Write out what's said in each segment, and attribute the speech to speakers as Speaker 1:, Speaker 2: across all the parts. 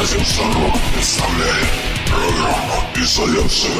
Speaker 1: Радио Шарок представляет программу «Изоляция».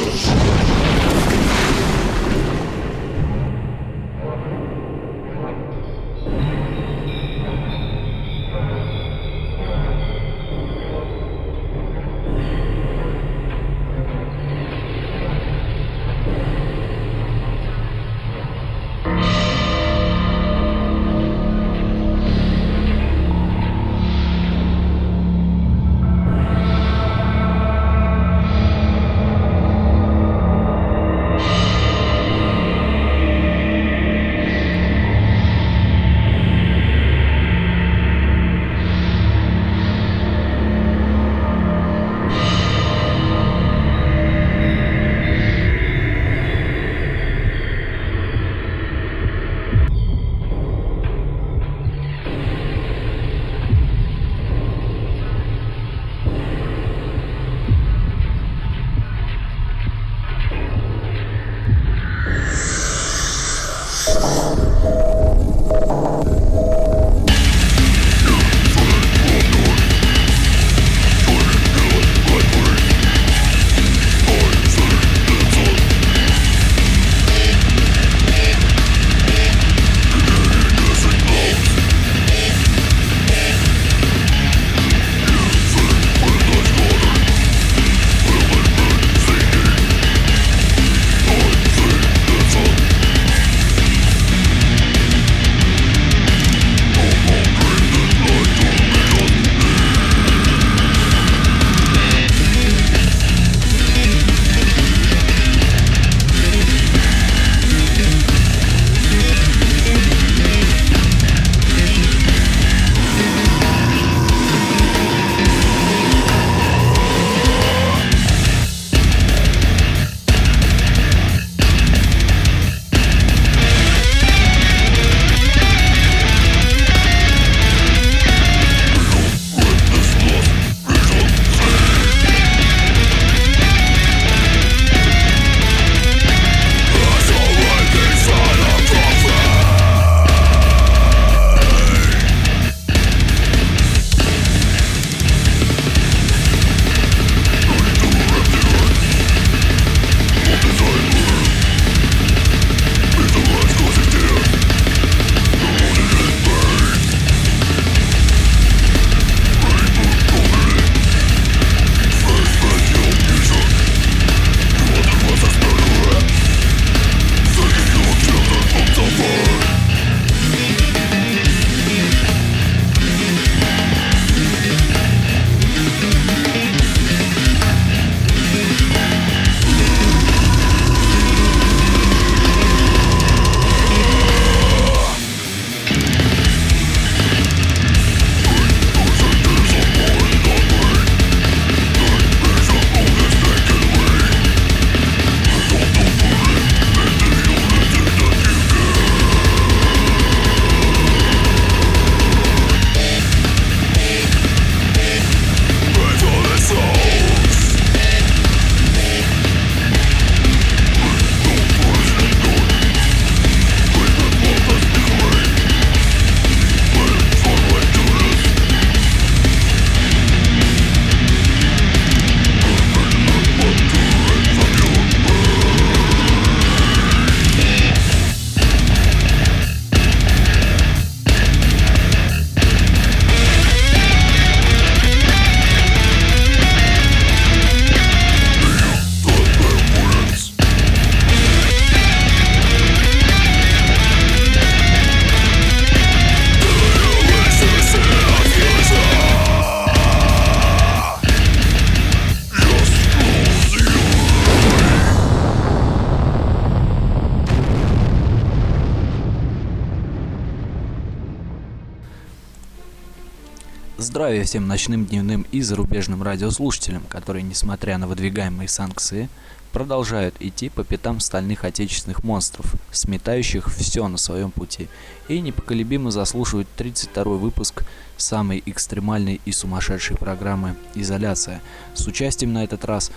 Speaker 2: Всем ночным, дневным и зарубежным радиослушателям, которые, несмотря на выдвигаемые санкции, продолжают идти по пятам стальных отечественных монстров, сметающих все на своем пути, и непоколебимо заслушивают 32 выпуск самой экстремальной и сумасшедшей программы «Изоляция» с участием на этот раз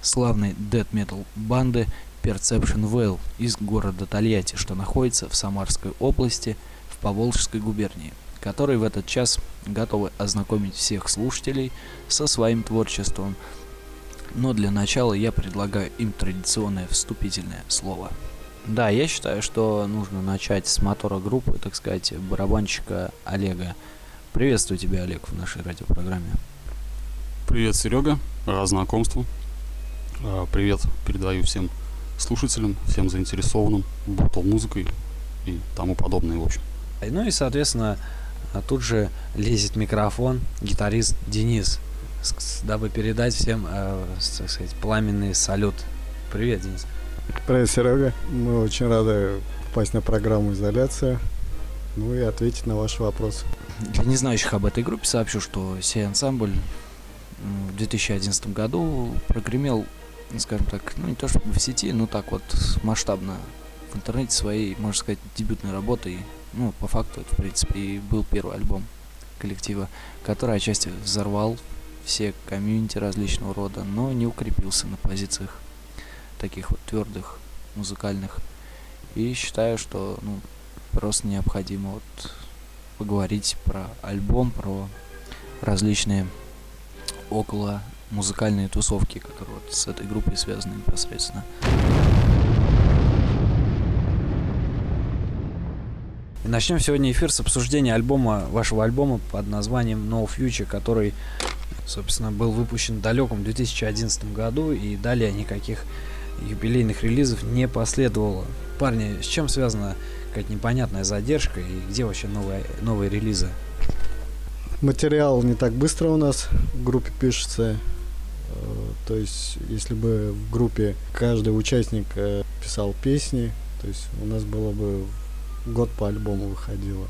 Speaker 2: славной дэт метал банды Perception Veil из города Тольятти, что находится в Самарской области в Поволжской губернии.
Speaker 3: Которые в этот час готовы ознакомить всех слушателей со своим творчеством. Но для начала я предлагаю им традиционное вступительное слово. Да, я считаю, что нужно начать с мотора группы, так сказать, барабанщика Олега. Приветствую тебя, Олег, в нашей радиопрограмме.
Speaker 4: Привет, Серега. Рад знакомству. А, привет передаю всем слушателям, всем заинтересованным батл музыкой и тому подобное, в общем.
Speaker 3: Ну и, соответственно, тут же лезет микрофон гитарист Денис, дабы передать всем, э, так сказать, пламенный салют. Привет, Денис.
Speaker 5: Привет, Серега. Мы очень рады попасть на программу «Изоляция», ну и ответить на ваши вопросы.
Speaker 3: Для незнающих об этой группе сообщу, что сей ансамбль в 2011 году прогремел ну, скажем так, ну не то чтобы в сети, но так вот масштабно в интернете своей, можно сказать, дебютной работой. Ну, по факту это, в принципе, и был первый альбом коллектива, который отчасти взорвал все комьюнити различного рода, но не укрепился на позициях таких вот твердых музыкальных. И считаю, что ну, просто необходимо вот поговорить про альбом, про различные около музыкальные тусовки, которые вот с этой группой связаны непосредственно. И начнем сегодня эфир с обсуждения альбома, вашего альбома под названием No Future, который, собственно, был выпущен в далеком 2011 году, и далее никаких юбилейных релизов не последовало. Парни, с чем связана какая-то непонятная задержка и где вообще новые, новые релизы?
Speaker 5: Материал не так быстро у нас в группе пишется. Э, то есть, если бы в группе каждый участник э, писал песни, то есть у нас было бы год по альбому выходило.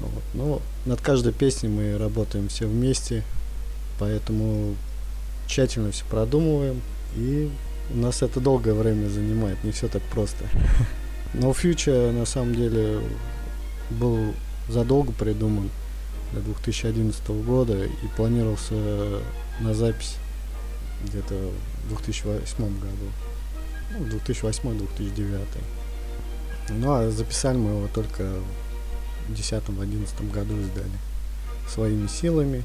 Speaker 5: Вот. Но над каждой песней мы работаем все вместе, поэтому тщательно все продумываем, и у нас это долгое время занимает, не все так просто. Но Future на самом деле был задолго придуман до 2011 года и планировался на запись где-то в 2008 году. Ну, 2008-2009. Ну, а записали мы его только в 2010-2011 году издали. Своими силами.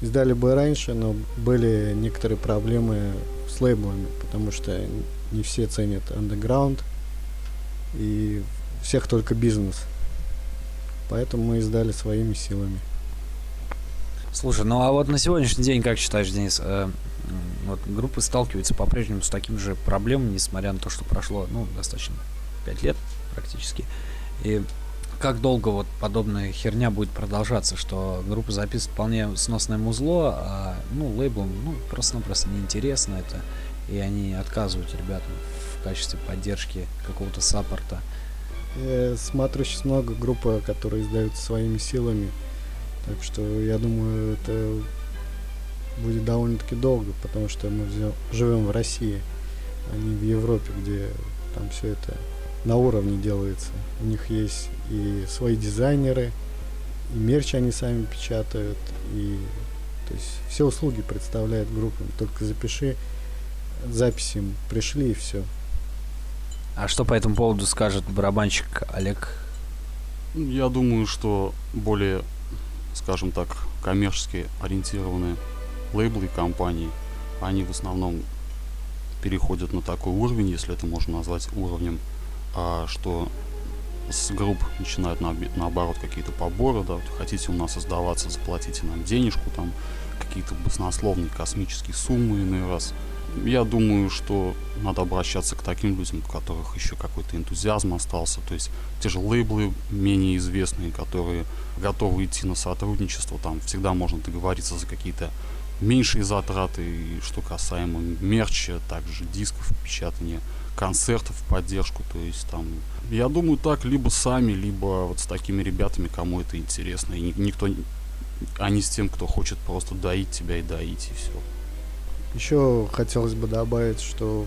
Speaker 5: Издали бы раньше, но были некоторые проблемы с лейблами, потому что не все ценят underground и всех только бизнес. Поэтому мы издали своими силами.
Speaker 3: Слушай, ну а вот на сегодняшний день, как считаешь, Денис, э, вот группы сталкиваются по-прежнему с таким же проблемами, несмотря на то, что прошло, ну, достаточно 5 лет практически. И как долго вот подобная херня будет продолжаться, что группа записывает вполне сносное музло, а ну, лейблам ну, просто-напросто неинтересно это, и они отказывают ребятам в качестве поддержки какого-то саппорта.
Speaker 5: Я смотрю сейчас много групп, которые издаются своими силами, так что я думаю, это будет довольно-таки долго, потому что мы живем в России, а не в Европе, где там все это на уровне делается. У них есть и свои дизайнеры, и мерч они сами печатают, и то есть все услуги представляет группа. Только запиши, записи им пришли и все.
Speaker 3: А что по этому поводу скажет барабанщик Олег?
Speaker 4: Я думаю, что более, скажем так, коммерчески ориентированные лейблы и компании, они в основном переходят на такой уровень, если это можно назвать уровнем, а, что с групп начинают на, наоборот какие-то поборы, да, вот хотите у нас создаваться, заплатите нам денежку, там какие-то баснословные космические суммы иной раз. Я думаю, что надо обращаться к таким людям, у которых еще какой-то энтузиазм остался, то есть те же лейблы менее известные, которые готовы идти на сотрудничество, там всегда можно договориться за какие-то меньшие затраты, и что касаемо мерча, также дисков, печатания концертов в поддержку, то есть там, я думаю, так, либо сами, либо вот с такими ребятами, кому это интересно, и никто, а не с тем, кто хочет просто доить тебя и доить, и все.
Speaker 5: Еще хотелось бы добавить, что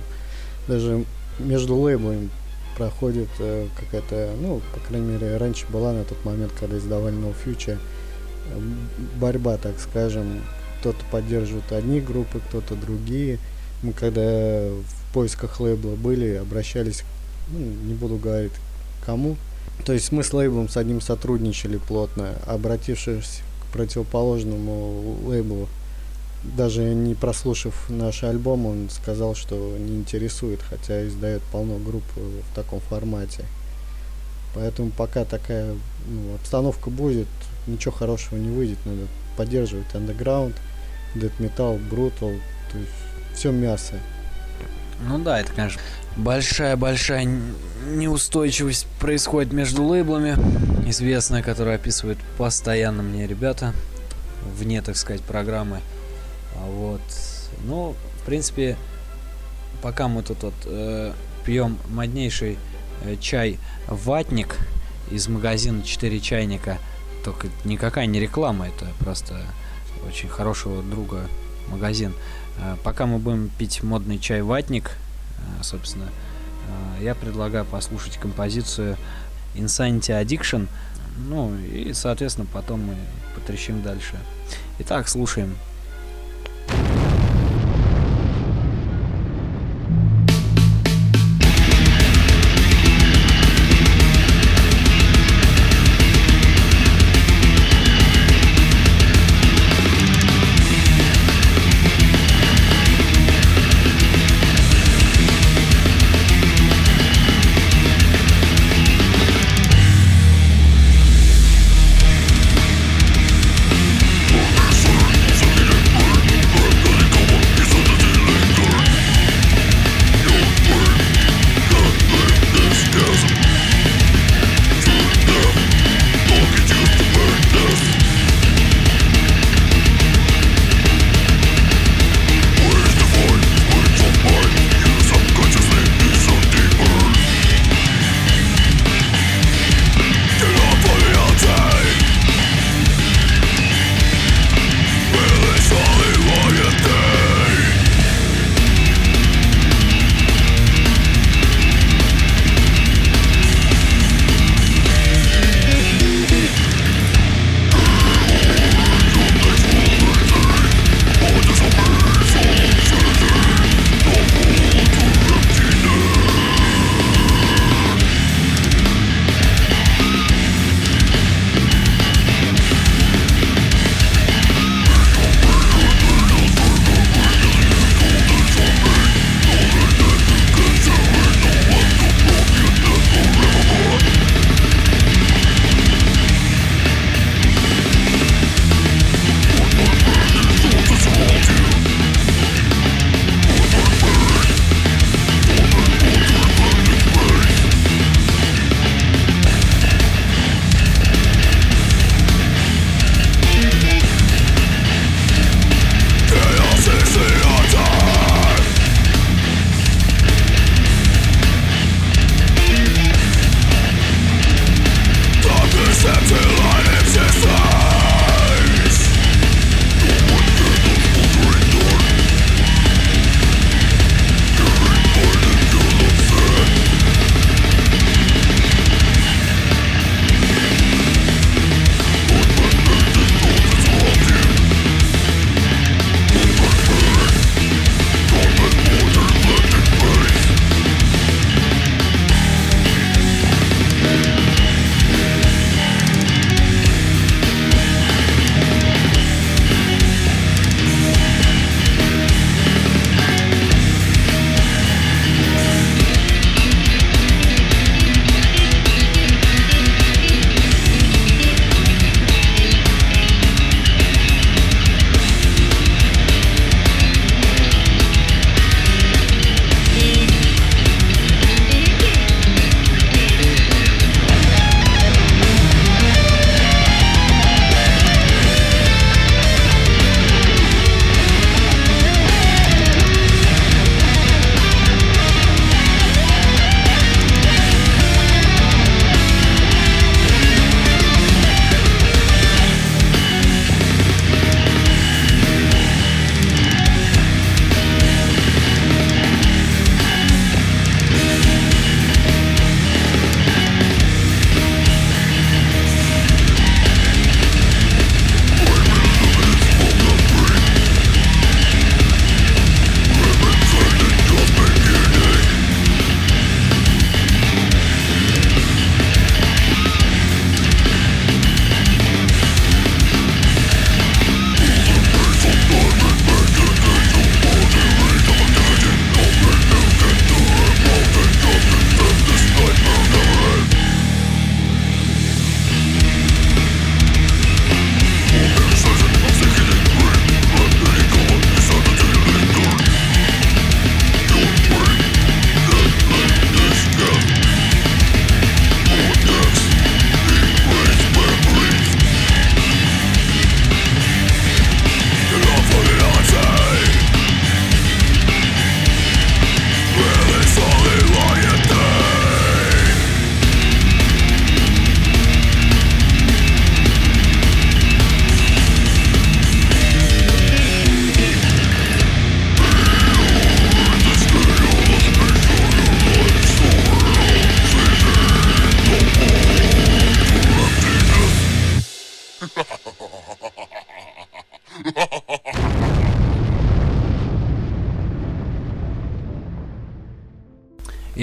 Speaker 5: даже между лейблами проходит э, какая-то, ну, по крайней мере, раньше была на тот момент, когда издавали No Future, э, борьба, так скажем, кто-то поддерживает одни группы, кто-то другие. Мы когда в поисках лейбла были, обращались, ну, не буду говорить кому, То есть мы с лейблом с одним сотрудничали плотно, обратившись к противоположному лейблу, даже не прослушав наш альбом, он сказал, что не интересует, хотя издает полно групп в таком формате. Поэтому пока такая ну, обстановка будет, ничего хорошего не выйдет. Надо поддерживать underground, death metal, brutal, то есть все мясо.
Speaker 3: Ну да, это, конечно, большая-большая неустойчивость происходит между лейблами, известная, которая описывают постоянно мне ребята, вне, так сказать, программы. А вот. Ну, в принципе, пока мы тут вот э, пьем моднейший э, чай «Ватник» из магазина «Четыре чайника», только никакая не реклама, это просто очень хорошего друга магазин. Э, пока мы будем пить модный чай «Ватник», э, собственно, э, я предлагаю послушать композицию Insanity Addiction, ну и, соответственно, потом мы потрещим дальше. Итак, слушаем.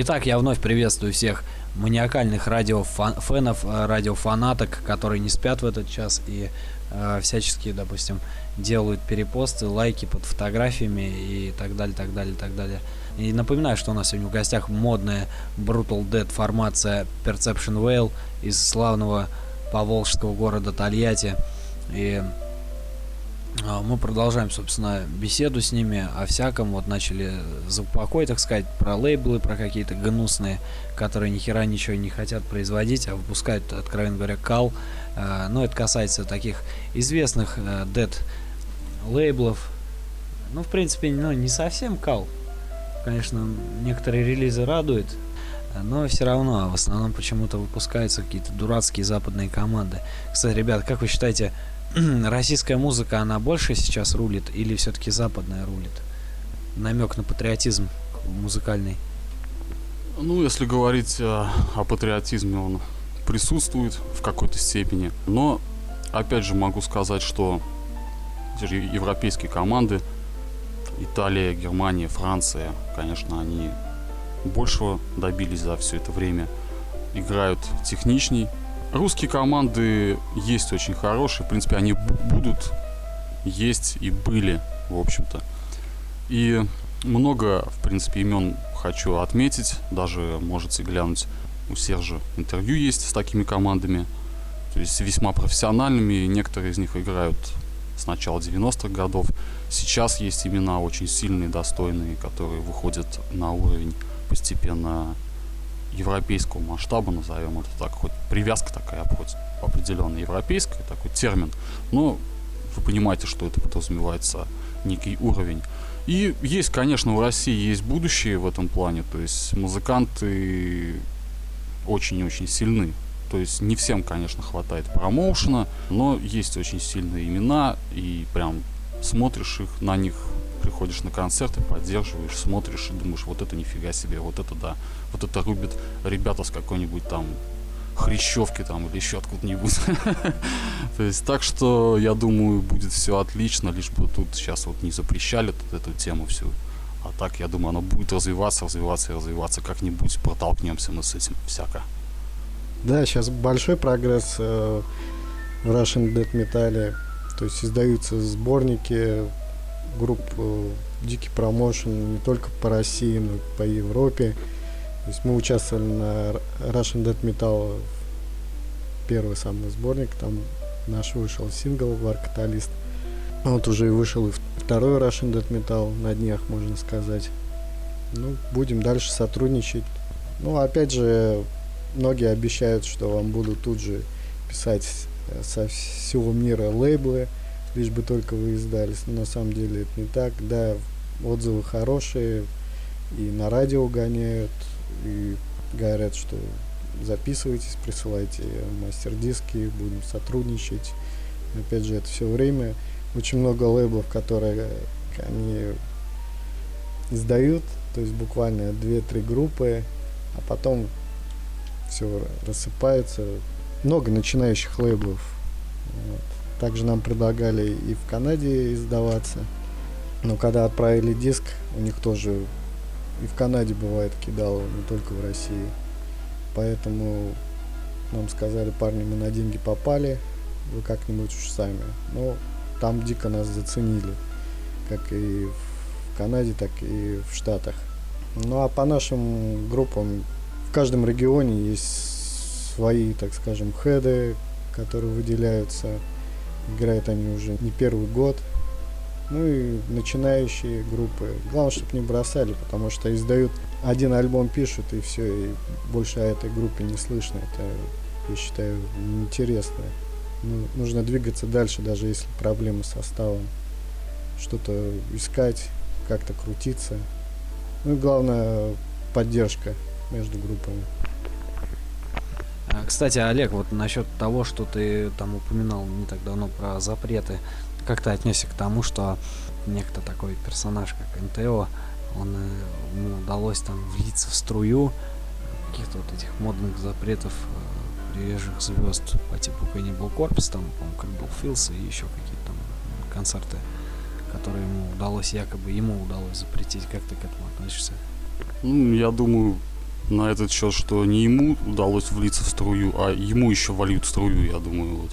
Speaker 3: Итак, я вновь приветствую всех маниакальных радиофанов, э, радиофанаток, которые не спят в этот час и э, всячески, допустим, делают перепосты, лайки под фотографиями и так далее, так далее, так далее. И напоминаю, что у нас сегодня в гостях модная Brutal Dead формация Perception Whale из славного поволжского города Тольятти. И мы продолжаем, собственно, беседу с ними о всяком. Вот начали за упокой, так сказать, про лейблы, про какие-то гнусные, которые ни хера ничего не хотят производить, а выпускают, откровенно говоря, кал. А, Но это касается таких известных дед лейблов. Ну, в принципе, ну, не совсем кал. Конечно, некоторые релизы радуют, но все равно в основном почему-то выпускаются какие-то дурацкие западные команды. Кстати, ребят, как вы считаете, российская музыка, она больше сейчас рулит или все-таки западная рулит? Намек на патриотизм музыкальный.
Speaker 4: Ну, если говорить о, о патриотизме, он присутствует в какой-то степени. Но, опять же, могу сказать, что европейские команды, Италия, Германия, Франция, конечно, они большего добились за все это время. Играют техничней, Русские команды есть очень хорошие. В принципе, они будут есть и были, в общем-то. И много, в принципе, имен хочу отметить. Даже можете глянуть у Сержа интервью есть с такими командами. То есть весьма профессиональными. Некоторые из них играют с начала 90-х годов. Сейчас есть имена очень сильные, достойные, которые выходят на уровень постепенно европейского масштаба, назовем это так, хоть привязка такая, хоть определенная европейская, такой термин, но вы понимаете, что это подразумевается некий уровень. И есть, конечно, в России есть будущее в этом плане, то есть музыканты очень-очень сильны. То есть не всем, конечно, хватает промоушена, но есть очень сильные имена, и прям смотришь их, на них приходишь на концерты, поддерживаешь, смотришь и думаешь, вот это нифига себе, вот это да, вот это рубят ребята с какой-нибудь там хрящевки там или еще откуда-нибудь. То есть так что я думаю будет все отлично, лишь бы тут сейчас вот не запрещали тут эту тему всю. А так, я думаю, оно будет развиваться, развиваться и развиваться. Как-нибудь протолкнемся мы с этим всяко.
Speaker 5: Да, сейчас большой прогресс э, в Russian Dead Metal. То есть издаются сборники групп э, Дикий промоушен не только по России, но и по Европе. То есть мы участвовали на Russian Dead Metal первый самый сборник, там наш вышел сингл War Catalyst. Вот уже и вышел и второй Russian Dead Metal на днях, можно сказать. Ну, будем дальше сотрудничать. Ну, опять же, многие обещают, что вам будут тут же писать э, со всего мира лейблы, лишь бы только вы издались. Но на самом деле это не так. Да, отзывы хорошие, и на радио гоняют, и говорят, что записывайтесь, присылайте мастер-диски, будем сотрудничать. Опять же, это все время. Очень много лейблов, которые они издают, то есть буквально 2-3 группы, а потом все рассыпается. Много начинающих лейблов. Вот. Также нам предлагали и в Канаде издаваться. Но когда отправили диск, у них тоже и в Канаде бывает кидал, не только в России. Поэтому нам сказали, парни, мы на деньги попали, вы как-нибудь уж сами. Но там дико нас заценили, как и в Канаде, так и в Штатах. Ну а по нашим группам в каждом регионе есть свои, так скажем, хеды, которые выделяются Играют они уже не первый год. Ну и начинающие группы. Главное, чтобы не бросали, потому что издают один альбом пишут и все, и больше о этой группе не слышно. Это, я считаю, неинтересно. Ну, нужно двигаться дальше, даже если проблемы с составом. Что-то искать, как-то крутиться. Ну и главное, поддержка между группами.
Speaker 3: А, кстати, Олег, вот насчет того, что ты там упоминал не так давно про запреты, как ты отнесся к тому, что некто такой персонаж, как НТО, он, э, ему удалось там влиться в струю каких-то вот этих модных запретов, э, приезжих звезд по типу Cannibal Corpse, там, по-моему, был Филс и еще какие-то там концерты, которые ему удалось, якобы ему удалось запретить. Как ты к этому относишься?
Speaker 4: Ну, я думаю, на этот счет, что не ему удалось влиться в струю, а ему еще вольют струю, я думаю, вот.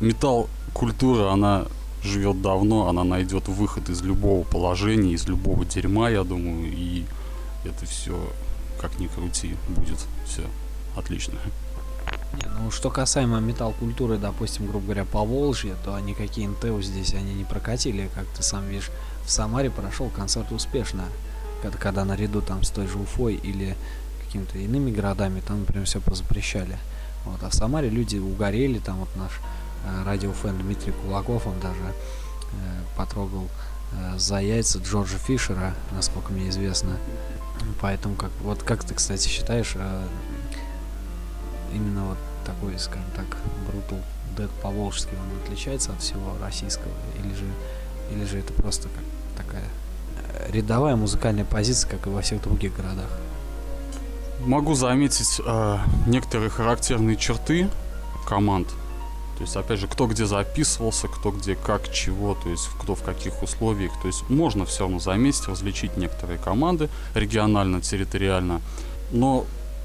Speaker 4: Металл культура, она живет давно, она найдет выход из любого положения, из любого дерьма, я думаю, и это все, как ни крути, будет все отлично.
Speaker 3: Не, ну, что касаемо металл-культуры, допустим, грубо говоря, по Волжье, то никакие НТУ здесь они не прокатили, как ты сам видишь, в Самаре прошел концерт успешно, когда, когда наряду там с той же Уфой или какими-то иными городами, там, например, все позапрещали. Вот, а в Самаре люди угорели, там вот наш радиофэн Дмитрий Кулаков, он даже э, потрогал э, за яйца Джорджа Фишера, насколько мне известно. Поэтому, как, вот как ты, кстати, считаешь, э, именно вот такой, скажем так, Brutal Dead по-волжски, он отличается от всего российского? Или же, или же это просто как такая э, рядовая музыкальная позиция, как и во всех других городах?
Speaker 4: Могу заметить э, некоторые характерные черты команд. То есть, опять же, кто где записывался, кто где как, чего, то есть, кто в каких условиях. То есть, можно все равно заметить, различить некоторые команды регионально, территориально. Но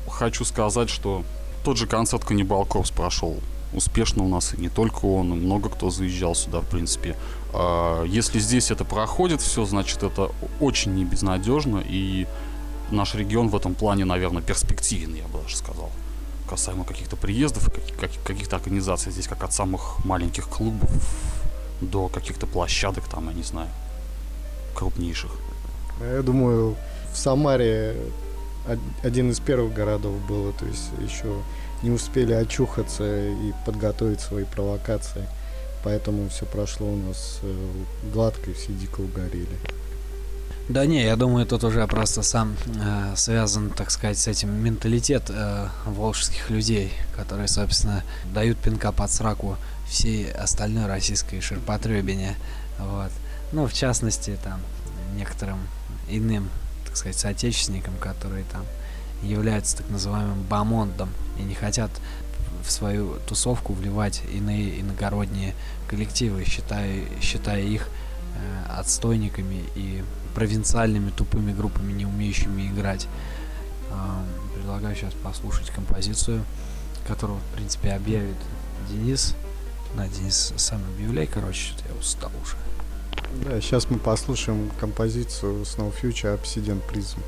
Speaker 4: хочу сказать, что тот же концерт Каннибал Корпс прошел успешно у нас, и не только он, и много кто заезжал сюда, в принципе. А, если здесь это проходит все, значит, это очень не безнадежно, и наш регион в этом плане, наверное, перспективен, я бы даже сказал. Касаемо каких-то приездов каких-то организаций здесь, как от самых маленьких клубов до каких-то площадок, там, я не знаю, крупнейших.
Speaker 5: Я думаю, в Самаре од- один из первых городов было, то есть еще не успели очухаться и подготовить свои провокации. Поэтому все прошло у нас э, гладко и все дико угорели.
Speaker 3: Да не, я думаю, тут уже просто сам э, связан, так сказать, с этим менталитет э, волжских людей, которые, собственно, дают пинка под сраку всей остальной российской ширпотребине. Вот. Ну, в частности, там, некоторым иным, так сказать, соотечественникам, которые там являются так называемым бамондом и не хотят в свою тусовку вливать иные иногородние коллективы, считая, считая их э, отстойниками и провинциальными тупыми группами, не умеющими играть. Ам, Предлагаю сейчас послушать композицию, которую, в принципе, объявит Денис. Да, Денис, сам объявляй, короче, что-то я устал уже.
Speaker 5: Да, сейчас мы послушаем композицию Snow Future Obsidian Prism.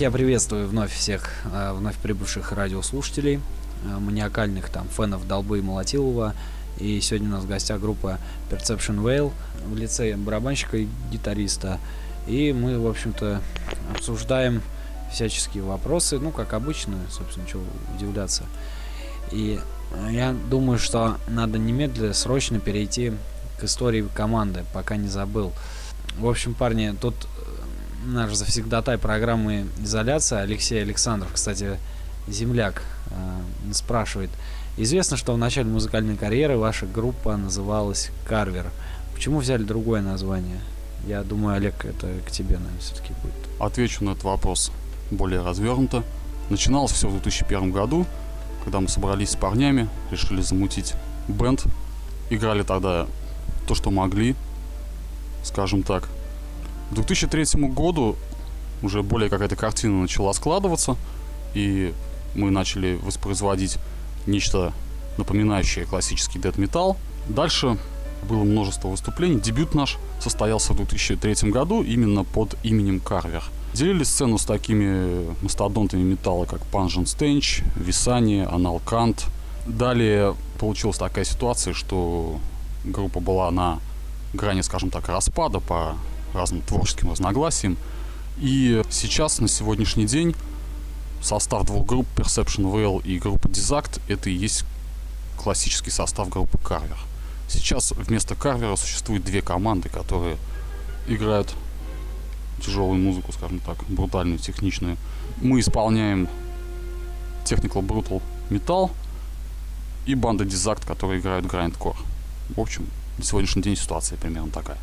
Speaker 3: Я приветствую вновь всех э, вновь прибывших радиослушателей, э, маниакальных там фенов Долбы и Молотилова. И сегодня у нас в гостях группа Perception Whale в лице барабанщика и гитариста. И мы, в общем-то, обсуждаем всяческие вопросы, ну, как обычно, собственно, чего удивляться. И э, я думаю, что надо немедленно, срочно перейти к истории команды, пока не забыл. В общем, парни, тут наш завсегдатай программы «Изоляция» Алексей Александров, кстати, земляк, э, спрашивает. Известно, что в начале музыкальной карьеры ваша группа называлась «Карвер». Почему взяли другое название? Я думаю, Олег, это к тебе, наверное, все-таки будет.
Speaker 4: Отвечу на этот вопрос более развернуто. Начиналось все в 2001 году, когда мы собрались с парнями, решили замутить бенд. Играли тогда то, что могли, скажем так. К 2003 году уже более какая-то картина начала складываться, и мы начали воспроизводить нечто напоминающее классический дед металл. Дальше было множество выступлений. Дебют наш состоялся в 2003 году именно под именем Карвер. Делили сцену с такими мастодонтами металла, как Панжен Стенч, Висани, Аналкант. Далее получилась такая ситуация, что группа была на грани, скажем так, распада по разным творческим разногласиям. И сейчас, на сегодняшний день, состав двух групп, Perception Whale и группа Desact, это и есть классический состав группы Carver. Сейчас вместо Карвера существует две команды, которые играют тяжелую музыку, скажем так, брутальную, техничную. Мы исполняем Technical Brutal Metal и банда Desact, которые играют Grindcore. В общем, на сегодняшний день ситуация примерно такая.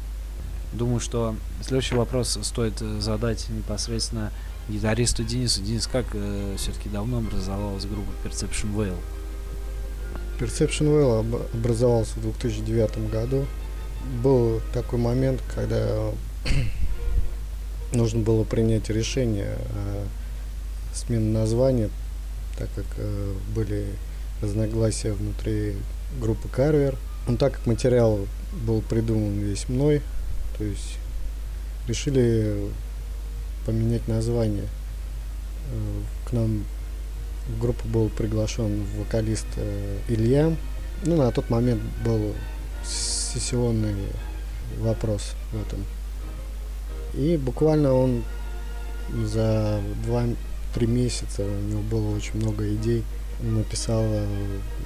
Speaker 3: Думаю, что следующий вопрос стоит э, задать непосредственно гитаристу Денису. Денис, как э, все-таки давно образовалась группа Perception Whale?
Speaker 5: Perception Well образовался в 2009 году. Был такой момент, когда нужно было принять решение о смене названия, так как э, были разногласия внутри группы Карвер. Но так как материал был придуман весь мной, то есть решили поменять название. Э, к нам в группу был приглашен вокалист э, Илья. Ну, на тот момент был сессионный вопрос в этом. И буквально он за 2-3 месяца, у него было очень много идей, написал э,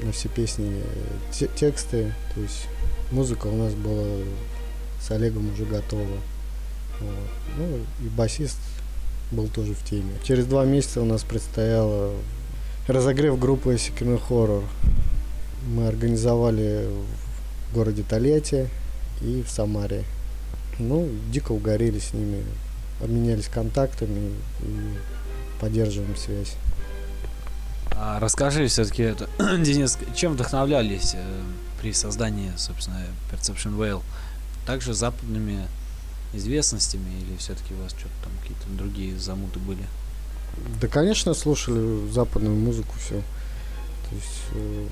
Speaker 5: на все песни те тексты, то есть музыка у нас была с Олегом уже готова. Вот. Ну и басист был тоже в теме. Через два месяца у нас предстояло разогрев группы Secret Horror. Мы организовали в городе Тольятти и в Самаре. Ну, дико угорели с ними, обменялись контактами и поддерживаем связь.
Speaker 3: А расскажи все-таки, Денис, чем вдохновлялись э, при создании, собственно, Perception Whale? Также западными известностями или все-таки у вас что-то там какие-то другие замуты были?
Speaker 5: Да, конечно, слушали западную музыку, все. То есть э,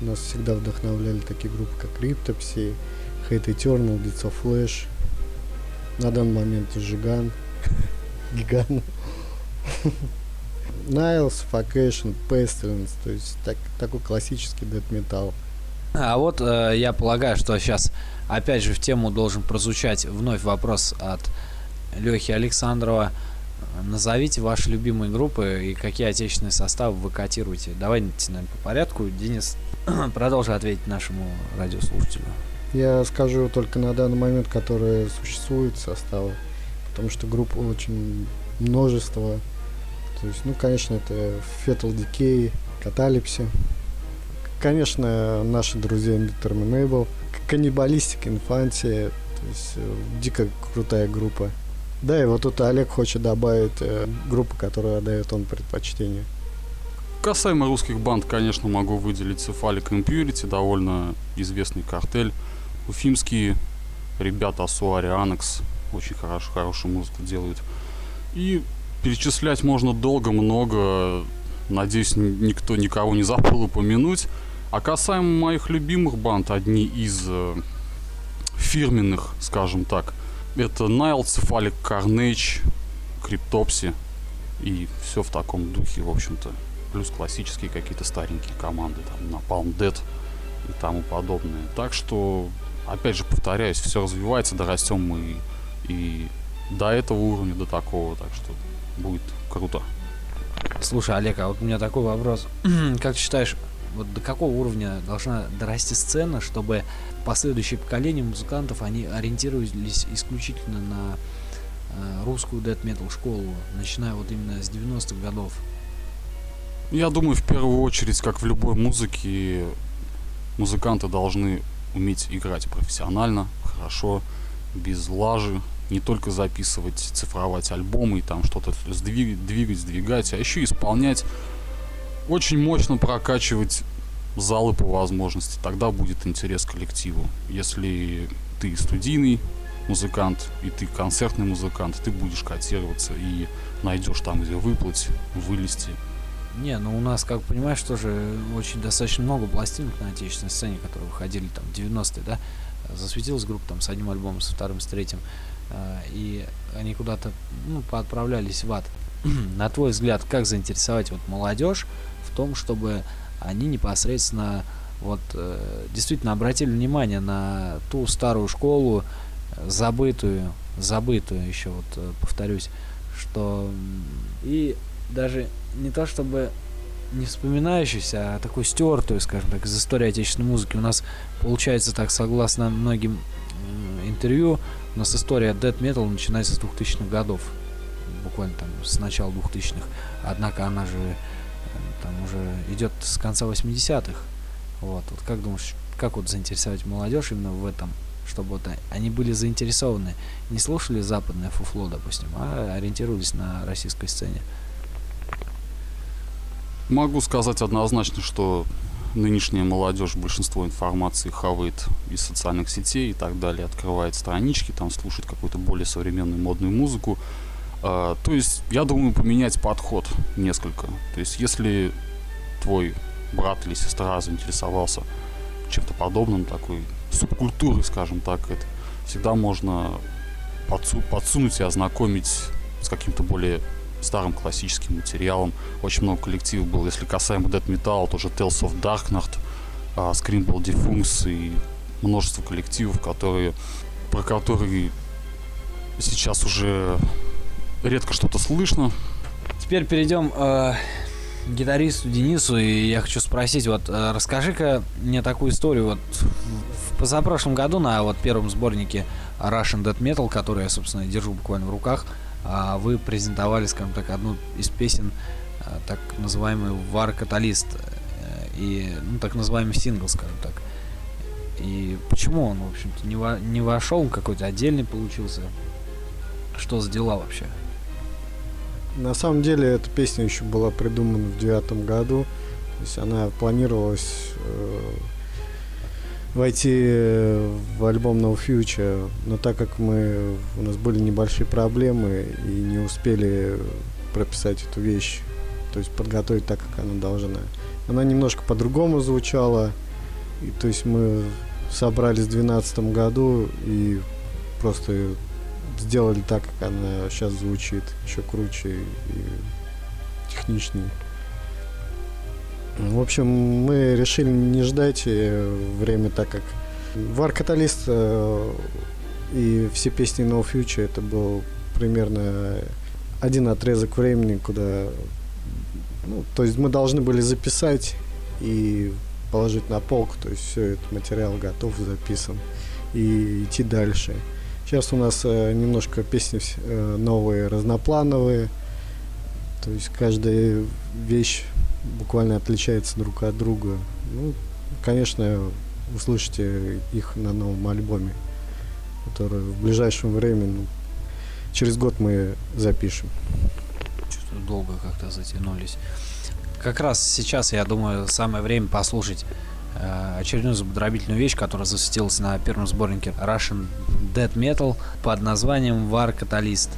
Speaker 5: нас всегда вдохновляли такие группы, как Cryptopsy, Hate Eternal, of Flash. На данный момент Жиган, Гиган. Найлс, Vacation, Pestilence, то есть так, такой классический дэт металл.
Speaker 3: А вот э, я полагаю, что сейчас опять же в тему должен прозвучать вновь вопрос от Лехи Александрова. Назовите ваши любимые группы и какие отечественные составы вы котируете. Давайте, наверное, по порядку. Денис, продолжи ответить нашему радиослушателю.
Speaker 5: Я скажу только на данный момент, которые существуют составы, потому что групп очень множество. То есть, ну, конечно, это Fetal Decay, Каталипси. Конечно, наши друзья Interminable, Каннибалистик, Инфантия. То есть, э, дико крутая группа. Да, и вот тут Олег хочет добавить э, группу, которую отдает он предпочтение.
Speaker 4: Касаемо русских банд, конечно, могу выделить Cephalic Impurity, довольно известный картель. Уфимские ребята Асуари Анекс очень хорошо, хорошую музыку делают. И перечислять можно долго, много. Надеюсь, никто никого не забыл упомянуть. А касаемо моих любимых банд, одни из э, фирменных, скажем так, это Nile, Cephalic Carnage, Cryptopsy. И все в таком духе, в общем-то. Плюс классические какие-то старенькие команды, там, Napalm Dead и тому подобное. Так что, опять же, повторяюсь, все развивается, дорастем мы и до этого уровня, до такого, так что будет круто.
Speaker 3: Слушай, Олег, а вот у меня такой вопрос. как ты считаешь, вот до какого уровня должна дорасти сцена, чтобы последующие поколения музыкантов, они ориентировались исключительно на э, русскую death metal школу, начиная вот именно с 90-х годов?
Speaker 4: Я думаю, в первую очередь, как в любой музыке, музыканты должны уметь играть профессионально, хорошо, без лажи, не только записывать, цифровать альбомы и там что-то сдвигать, двигать, сдвигать, а еще исполнять, очень мощно прокачивать залы по возможности, тогда будет интерес коллективу. Если ты студийный музыкант и ты концертный музыкант, ты будешь котироваться и найдешь там, где выплыть, вылезти.
Speaker 3: Не, ну у нас, как понимаешь, тоже очень достаточно много пластинок на отечественной сцене, которые выходили там в 90-е, да, засветилась группа там с одним альбомом, со вторым, с третьим, э, и они куда-то, ну, поотправлялись в ад. на твой взгляд, как заинтересовать вот молодежь в том, чтобы они непосредственно вот э, действительно обратили внимание на ту старую школу, забытую, забытую еще вот э, повторюсь, что и даже не то чтобы не вспоминающуюся, а такую стертую, скажем так, из истории отечественной музыки. У нас получается так, согласно многим э, интервью, у нас история death metal начинается с 2000-х годов, буквально там с начала 2000-х. Однако она же там уже идет с конца 80-х. Вот, вот как думаешь, как вот заинтересовать молодежь именно в этом, чтобы вот они были заинтересованы, не слушали западное фуфло, допустим, а ориентировались на российской сцене?
Speaker 4: Могу сказать однозначно, что нынешняя молодежь большинство информации хавает из социальных сетей и так далее, открывает странички, там слушает какую-то более современную модную музыку. А, то есть, я думаю, поменять подход несколько. То есть, если твой брат или сестра заинтересовался чем-то подобным, такой субкультурой, скажем так, это всегда можно подсу- подсунуть и ознакомить с каким-то более старым классическим материалом. Очень много коллективов было. Если касаемо Dead Metal, тоже Tales of Darknacht, uh, Screamball Defunct и множество коллективов, которые, про которые сейчас уже редко что-то слышно.
Speaker 3: Теперь перейдем э, к гитаристу Денису, и я хочу спросить, вот э, расскажи-ка мне такую историю. Вот в позапрошлом году на вот первом сборнике Russian Death Metal, который я, собственно, держу буквально в руках, э, вы презентовали, скажем так, одну из песен, э, так называемый War Catalyst, э, и, ну, так называемый сингл, скажем так. И почему он, в общем-то, не, во, не вошел, какой-то отдельный получился? Что за дела вообще?
Speaker 5: На самом деле эта песня еще была придумана в девятом году. То есть она планировалась э, войти в альбом No Future, но так как мы у нас были небольшие проблемы и не успели прописать эту вещь, то есть подготовить так, как она должна. Она немножко по-другому звучала, и то есть мы собрались в 2012 году и просто сделали так, как она сейчас звучит, еще круче и техничнее. В общем, мы решили не ждать э, время, так как War Catalyst э, и все песни No Future это был примерно один отрезок времени, куда ну, то есть мы должны были записать и положить на полку, то есть все этот материал готов, записан и идти дальше. Сейчас у нас э, немножко песни э, новые, разноплановые. То есть каждая вещь буквально отличается друг от друга. Ну, конечно, услышите их на новом альбоме, который в ближайшем времени, ну, через год мы запишем.
Speaker 3: Что-то долго как-то затянулись. Как раз сейчас, я думаю, самое время послушать очередную зубодробительную вещь, которая засветилась на первом сборнике Russian Dead Metal под названием War Catalyst.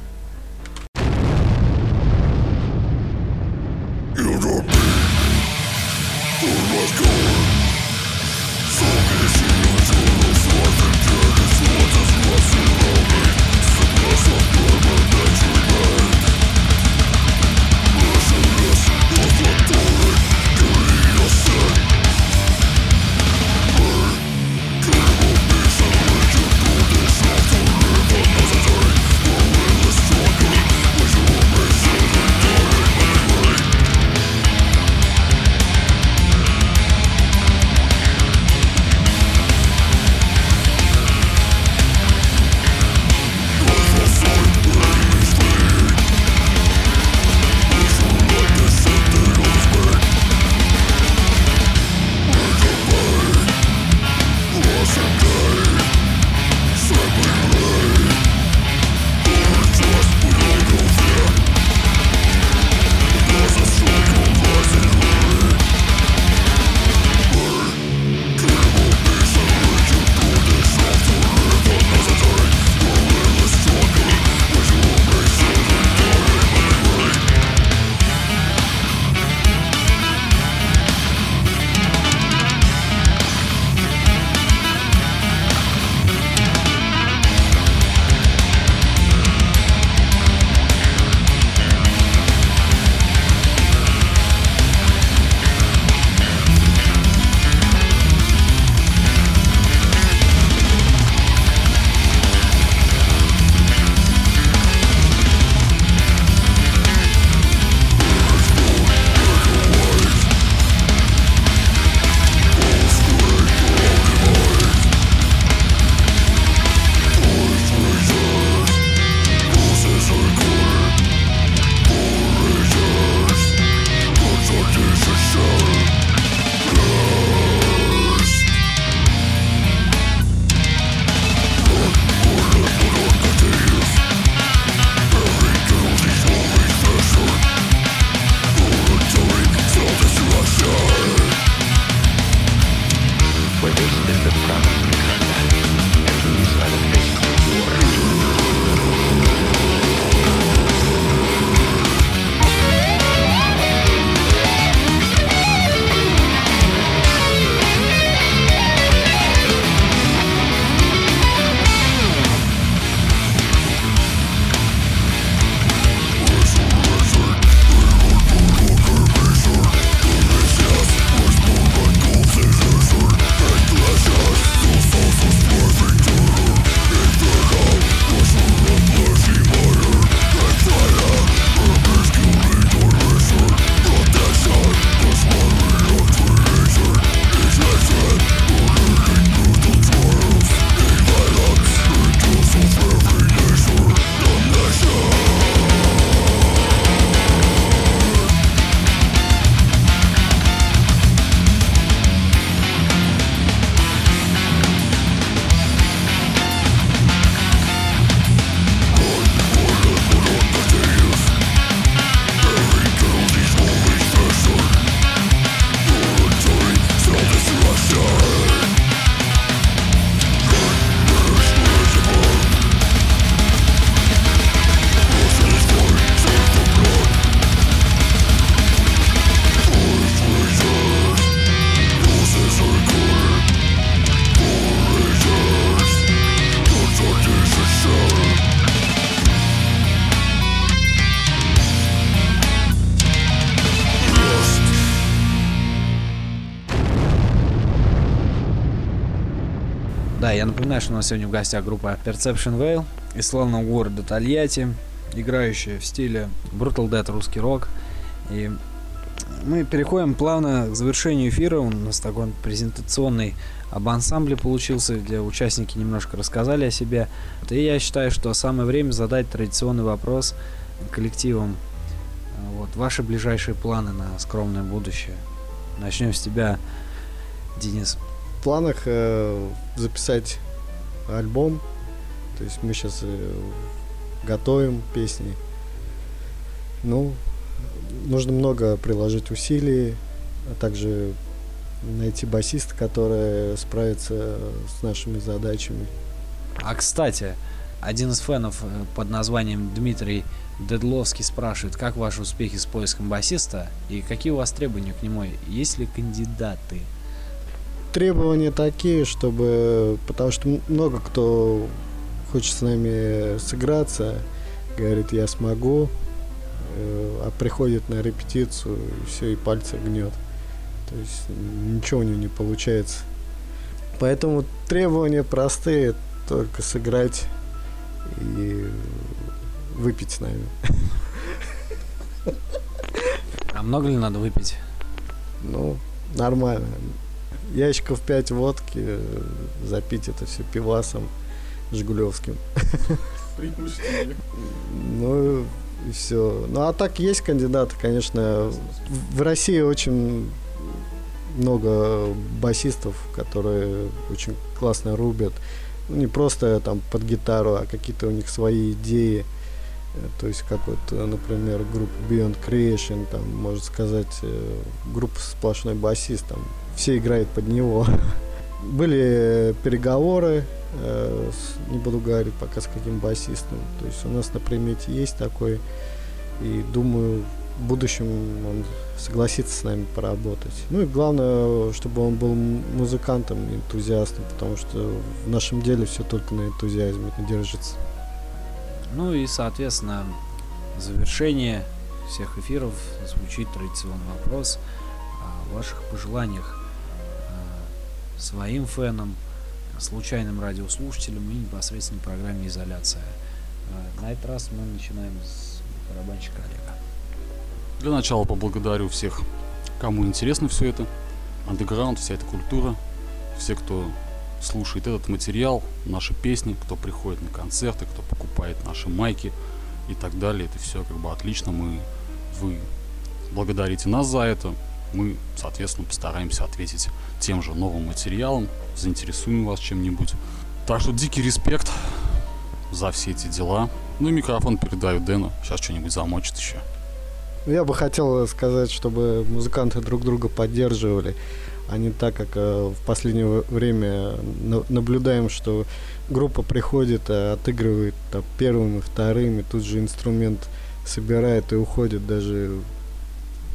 Speaker 3: Нас сегодня в гостях группа Perception Veil из славного города Тольятти, играющая в стиле Brutal Death русский рок. И мы переходим плавно к завершению эфира. У нас такой презентационный об ансамбле получился, где участники немножко рассказали о себе. И я считаю, что самое время задать традиционный вопрос коллективам. Вот, ваши ближайшие планы на скромное будущее. Начнем с тебя, Денис.
Speaker 5: В планах э, записать альбом. То есть мы сейчас э, готовим песни. Ну, нужно много приложить усилий, а также найти басиста, который справится с нашими задачами.
Speaker 3: А кстати, один из фенов э, под названием Дмитрий Дедловский спрашивает, как ваши успехи с поиском басиста и какие у вас требования к нему? Есть ли кандидаты?
Speaker 5: Требования такие, чтобы... Потому что много кто хочет с нами сыграться, говорит, я смогу, э, а приходит на репетицию, и все, и пальцы гнет. То есть ничего у него не получается. Поэтому требования простые, только сыграть и выпить с нами.
Speaker 3: А много ли надо выпить?
Speaker 5: Ну, нормально. Ящиков 5 водки, э, запить это все пивасом жигулевским. Ну, и все. Ну, а так есть кандидаты, конечно. В России очень много басистов, которые очень классно рубят. Ну, не просто там под гитару, а какие-то у них свои идеи. То есть, как вот, например, группа Beyond Creation, там, можно сказать, э, группа сплошной басист, там, все играют под него. Были переговоры, э, с- не буду говорить пока с каким басистом. То есть у нас на примете есть такой, и думаю, в будущем он согласится с нами поработать. Ну и главное, чтобы он был музыкантом, энтузиастом, потому что в нашем деле все только на энтузиазме держится.
Speaker 3: Ну и, соответственно, завершение всех эфиров звучит традиционный вопрос о ваших пожеланиях э, своим фенам, случайным радиослушателям и непосредственно программе «Изоляция». Э, На этот раз мы начинаем с барабанщика Олега.
Speaker 4: Для начала поблагодарю всех, кому интересно все это. Андеграунд, вся эта культура. Все, кто слушает этот материал, наши песни, кто приходит на концерты, кто покупает наши майки и так далее. Это все как бы отлично. Мы, вы благодарите нас за это. Мы, соответственно, постараемся ответить тем же новым материалом, заинтересуем вас чем-нибудь. Так что дикий респект за все эти дела. Ну и микрофон передаю Дэну. Сейчас что-нибудь замочит еще.
Speaker 5: Я бы хотел сказать, чтобы музыканты друг друга поддерживали, а не так, как э, в последнее время на- наблюдаем, что группа приходит, э, отыгрывает там, первым и вторым, и тут же инструмент собирает и уходит, даже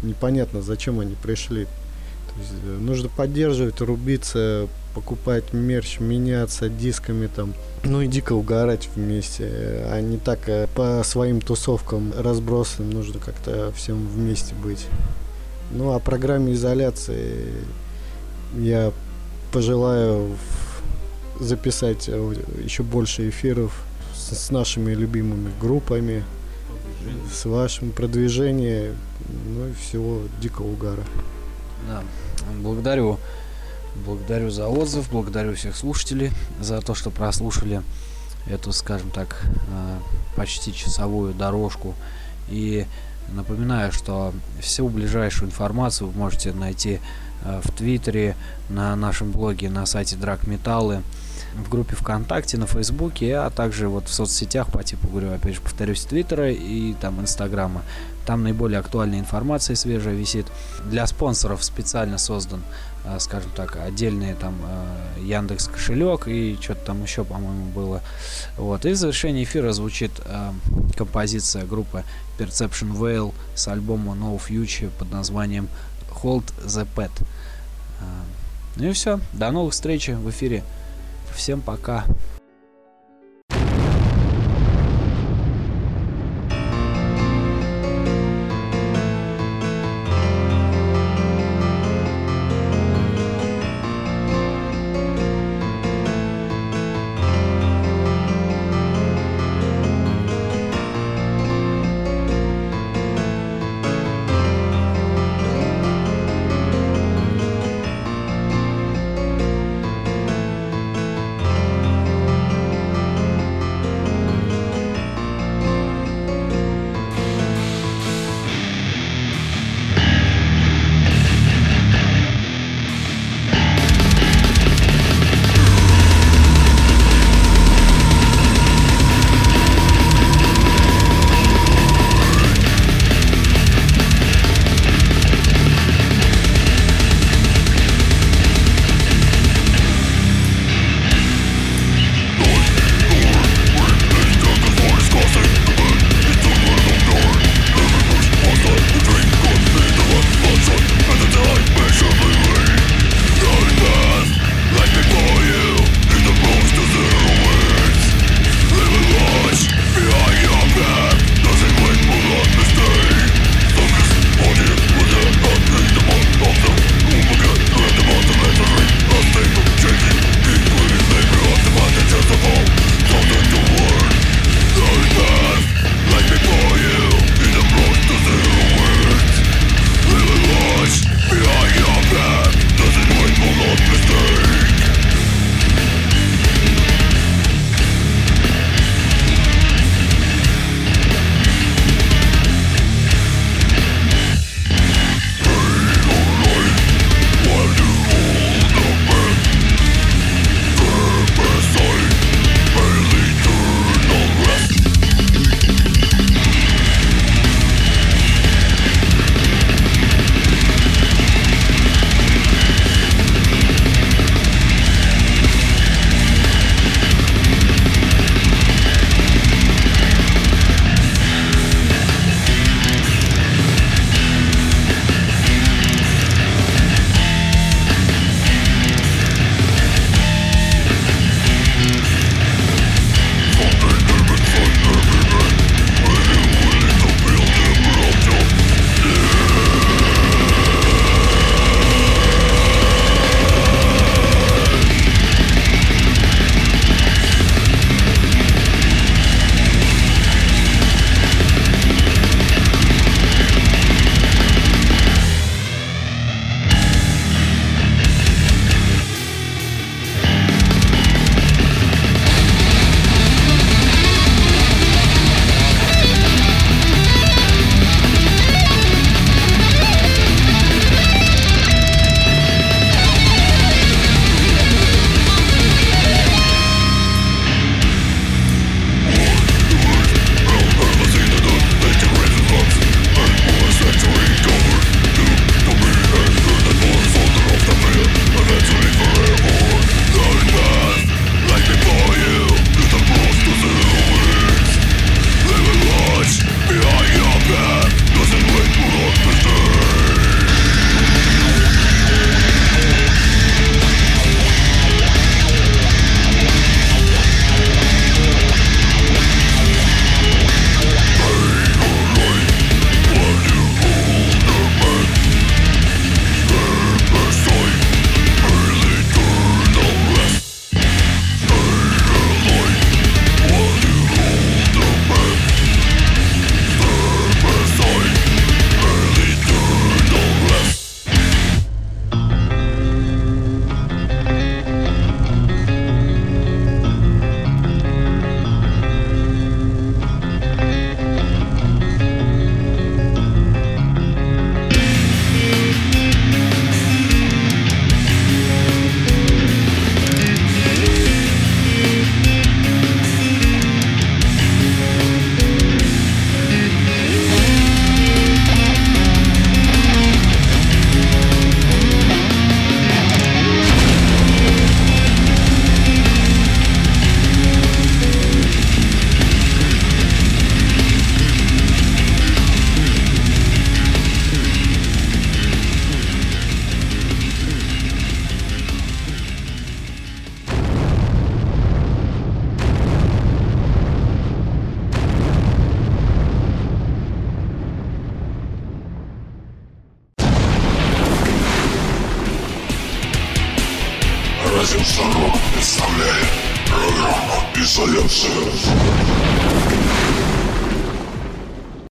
Speaker 5: непонятно, зачем они пришли. То есть, э, нужно поддерживать, рубиться, покупать мерч, меняться дисками там, ну и дико угорать вместе, а не так по своим тусовкам разбросанным, нужно как-то всем вместе быть. Ну, о программе изоляции я пожелаю записать э, еще больше эфиров с, с нашими любимыми группами, с вашим продвижением, ну и всего дикого угара.
Speaker 3: Да, благодарю. Благодарю за отзыв, благодарю всех слушателей за то, что прослушали эту, скажем так, э, почти часовую дорожку. И напоминаю, что всю ближайшую информацию вы можете найти в Твиттере, на нашем блоге, на сайте Драк Металлы, в группе ВКонтакте, на Фейсбуке, а также вот в соцсетях по типу, говорю, опять же, повторюсь, Твиттера и там Инстаграма. Там наиболее актуальная информация свежая висит. Для спонсоров специально создан, э, скажем так, отдельный там э, Яндекс кошелек и что-то там еще, по-моему, было. Вот. И в завершении эфира звучит э, композиция группы Perception Veil с альбома No Future под названием Hold the Pet. Ну и все. До новых встреч в эфире. Всем пока.